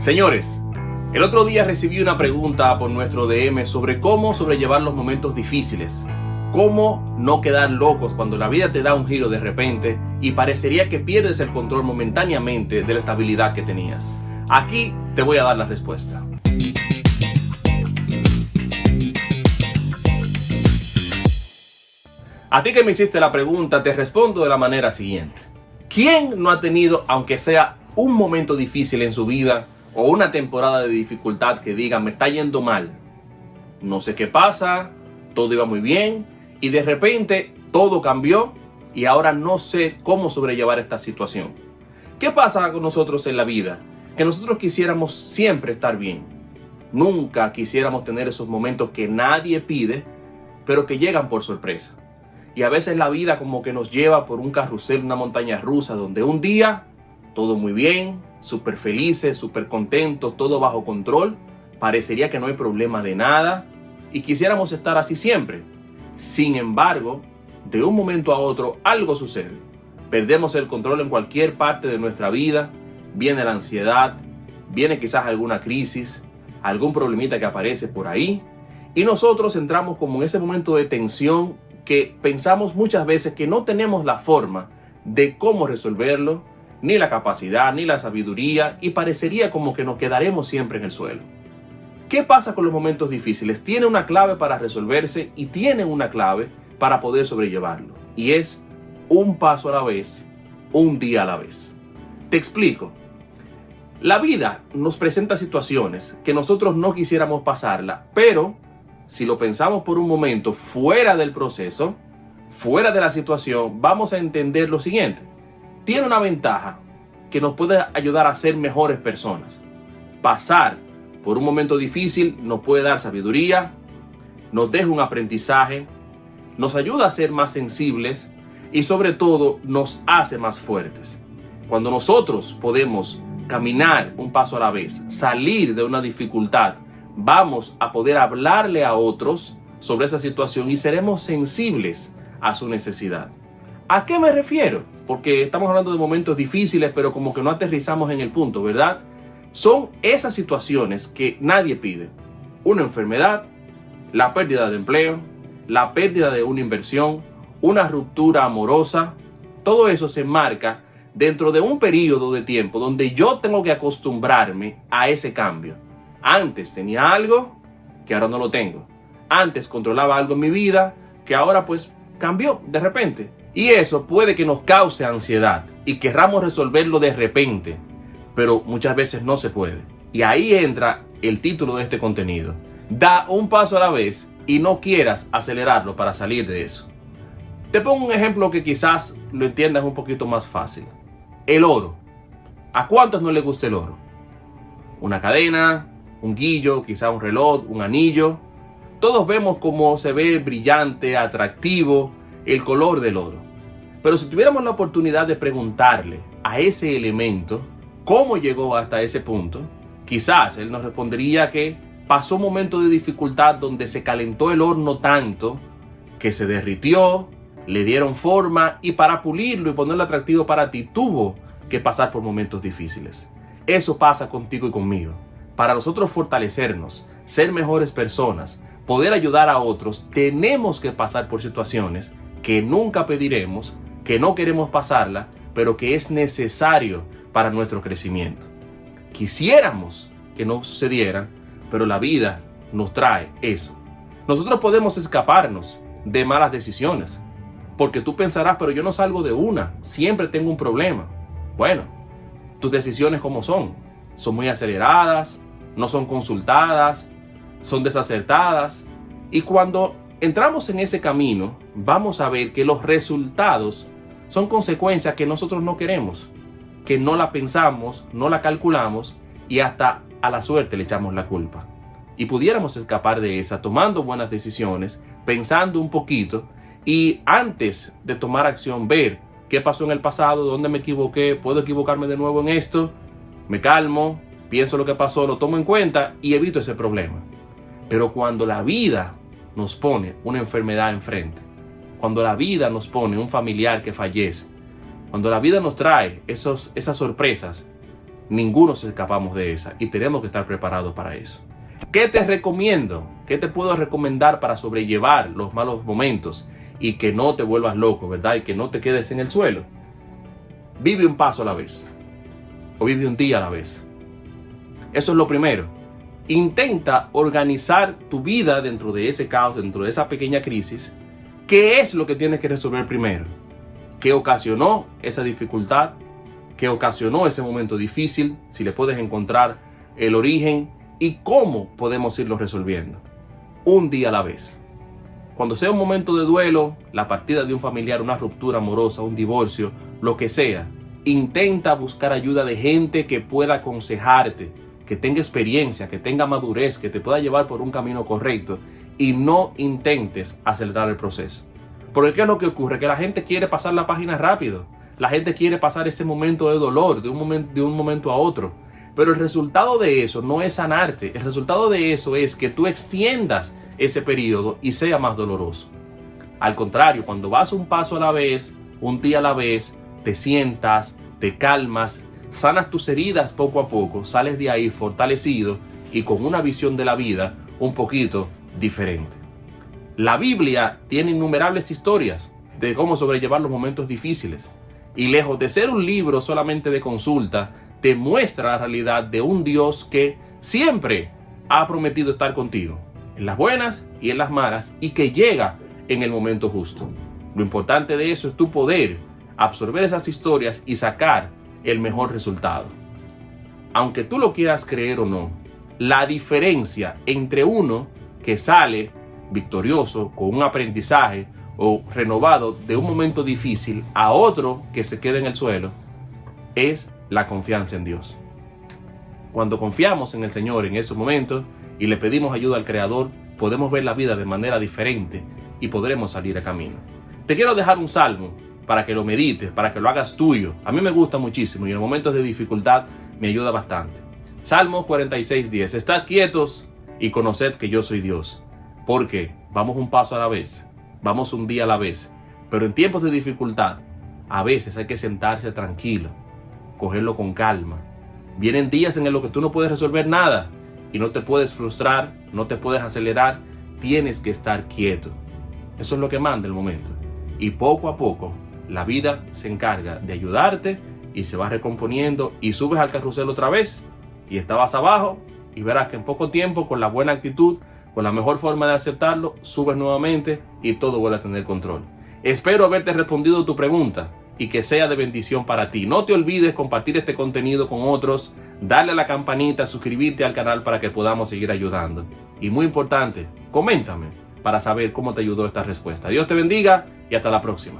Señores, el otro día recibí una pregunta por nuestro DM sobre cómo sobrellevar los momentos difíciles. Cómo no quedar locos cuando la vida te da un giro de repente y parecería que pierdes el control momentáneamente de la estabilidad que tenías. Aquí te voy a dar la respuesta. A ti que me hiciste la pregunta, te respondo de la manera siguiente. ¿Quién no ha tenido, aunque sea un momento difícil en su vida o una temporada de dificultad que diga me está yendo mal? No sé qué pasa, todo iba muy bien y de repente todo cambió y ahora no sé cómo sobrellevar esta situación. ¿Qué pasa con nosotros en la vida? Que nosotros quisiéramos siempre estar bien. Nunca quisiéramos tener esos momentos que nadie pide, pero que llegan por sorpresa. Y a veces la vida como que nos lleva por un carrusel, una montaña rusa, donde un día todo muy bien, súper felices, súper contentos, todo bajo control, parecería que no hay problema de nada y quisiéramos estar así siempre. Sin embargo, de un momento a otro algo sucede. Perdemos el control en cualquier parte de nuestra vida, viene la ansiedad, viene quizás alguna crisis, algún problemita que aparece por ahí y nosotros entramos como en ese momento de tensión que pensamos muchas veces que no tenemos la forma de cómo resolverlo, ni la capacidad, ni la sabiduría, y parecería como que nos quedaremos siempre en el suelo. ¿Qué pasa con los momentos difíciles? Tiene una clave para resolverse y tiene una clave para poder sobrellevarlo. Y es un paso a la vez, un día a la vez. Te explico. La vida nos presenta situaciones que nosotros no quisiéramos pasarla, pero si lo pensamos por un momento fuera del proceso, fuera de la situación, vamos a entender lo siguiente. Tiene una ventaja que nos puede ayudar a ser mejores personas. Pasar por un momento difícil nos puede dar sabiduría, nos deja un aprendizaje, nos ayuda a ser más sensibles y sobre todo nos hace más fuertes. Cuando nosotros podemos caminar un paso a la vez, salir de una dificultad, vamos a poder hablarle a otros sobre esa situación y seremos sensibles a su necesidad. ¿A qué me refiero? Porque estamos hablando de momentos difíciles, pero como que no aterrizamos en el punto, ¿verdad? Son esas situaciones que nadie pide. Una enfermedad, la pérdida de empleo, la pérdida de una inversión, una ruptura amorosa. Todo eso se marca dentro de un periodo de tiempo donde yo tengo que acostumbrarme a ese cambio. Antes tenía algo que ahora no lo tengo. Antes controlaba algo en mi vida que ahora pues cambió de repente. Y eso puede que nos cause ansiedad y querramos resolverlo de repente, pero muchas veces no se puede. Y ahí entra el título de este contenido. Da un paso a la vez y no quieras acelerarlo para salir de eso. Te pongo un ejemplo que quizás lo entiendas un poquito más fácil. El oro. ¿A cuántos no le gusta el oro? Una cadena, un guillo, quizá un reloj, un anillo. Todos vemos cómo se ve brillante, atractivo el color del oro. Pero si tuviéramos la oportunidad de preguntarle a ese elemento cómo llegó hasta ese punto, quizás él nos respondería que pasó un momento de dificultad donde se calentó el horno tanto que se derritió, le dieron forma y para pulirlo y ponerlo atractivo para ti tuvo que pasar por momentos difíciles. Eso pasa contigo y conmigo para nosotros fortalecernos, ser mejores personas, poder ayudar a otros, tenemos que pasar por situaciones que nunca pediremos, que no queremos pasarla, pero que es necesario para nuestro crecimiento. Quisiéramos que no sucedieran, pero la vida nos trae eso. Nosotros podemos escaparnos de malas decisiones, porque tú pensarás, pero yo no salgo de una, siempre tengo un problema. Bueno, tus decisiones como son, son muy aceleradas, no son consultadas, son desacertadas. Y cuando entramos en ese camino, vamos a ver que los resultados son consecuencias que nosotros no queremos, que no la pensamos, no la calculamos y hasta a la suerte le echamos la culpa. Y pudiéramos escapar de esa tomando buenas decisiones, pensando un poquito y antes de tomar acción ver qué pasó en el pasado, dónde me equivoqué, puedo equivocarme de nuevo en esto, me calmo, pienso lo que pasó, lo tomo en cuenta y evito ese problema. Pero cuando la vida nos pone una enfermedad enfrente, cuando la vida nos pone un familiar que fallece, cuando la vida nos trae esos, esas sorpresas, Ninguno se escapamos de esa y tenemos que estar preparados para eso. ¿Qué te recomiendo? ¿Qué te puedo recomendar para sobrellevar los malos momentos y que no te vuelvas loco, verdad? Y que no te quedes en el suelo. Vive un paso a la vez. O vive un día a la vez. Eso es lo primero. Intenta organizar tu vida dentro de ese caos, dentro de esa pequeña crisis. ¿Qué es lo que tienes que resolver primero? ¿Qué ocasionó esa dificultad? ¿Qué ocasionó ese momento difícil? Si le puedes encontrar el origen y cómo podemos irlo resolviendo. Un día a la vez. Cuando sea un momento de duelo, la partida de un familiar, una ruptura amorosa, un divorcio, lo que sea, intenta buscar ayuda de gente que pueda aconsejarte, que tenga experiencia, que tenga madurez, que te pueda llevar por un camino correcto y no intentes acelerar el proceso. Porque ¿qué es lo que ocurre? Que la gente quiere pasar la página rápido. La gente quiere pasar ese momento de dolor de un momento, a otro. Pero el resultado de eso no es sanarte. El resultado de eso es que tú extiendas ese periodo y sea más doloroso. Al contrario, cuando vas un paso a la vez, un día a la vez, te sientas, te calmas, sanas tus heridas poco a poco, sales de ahí fortalecido y con una visión de la vida un poquito diferente. La Biblia tiene innumerables historias de cómo sobrellevar los momentos difíciles. Y lejos de ser un libro solamente de consulta, te muestra la realidad de un Dios que siempre ha prometido estar contigo, en las buenas y en las malas, y que llega en el momento justo. Lo importante de eso es tu poder absorber esas historias y sacar el mejor resultado. Aunque tú lo quieras creer o no, la diferencia entre uno que sale victorioso con un aprendizaje o renovado de un momento difícil a otro que se queda en el suelo es la confianza en Dios. Cuando confiamos en el Señor en esos momentos y le pedimos ayuda al Creador, podemos ver la vida de manera diferente y podremos salir a camino. Te quiero dejar un salmo para que lo medites, para que lo hagas tuyo. A mí me gusta muchísimo y en momentos de dificultad me ayuda bastante. Salmo 46.10. Estad quietos y conoced que yo soy Dios. Porque vamos un paso a la vez, vamos un día a la vez. Pero en tiempos de dificultad, a veces hay que sentarse tranquilo, cogerlo con calma. Vienen días en los que tú no puedes resolver nada y no te puedes frustrar, no te puedes acelerar, tienes que estar quieto. Eso es lo que manda el momento. Y poco a poco la vida se encarga de ayudarte y se va recomponiendo y subes al carrusel otra vez y estabas abajo y verás que en poco tiempo con la buena actitud, con la mejor forma de aceptarlo, subes nuevamente y todo vuelve a tener control. Espero haberte respondido tu pregunta y que sea de bendición para ti. No te olvides compartir este contenido con otros, darle a la campanita, suscribirte al canal para que podamos seguir ayudando. Y muy importante, coméntame para saber cómo te ayudó esta respuesta. Dios te bendiga y hasta la próxima.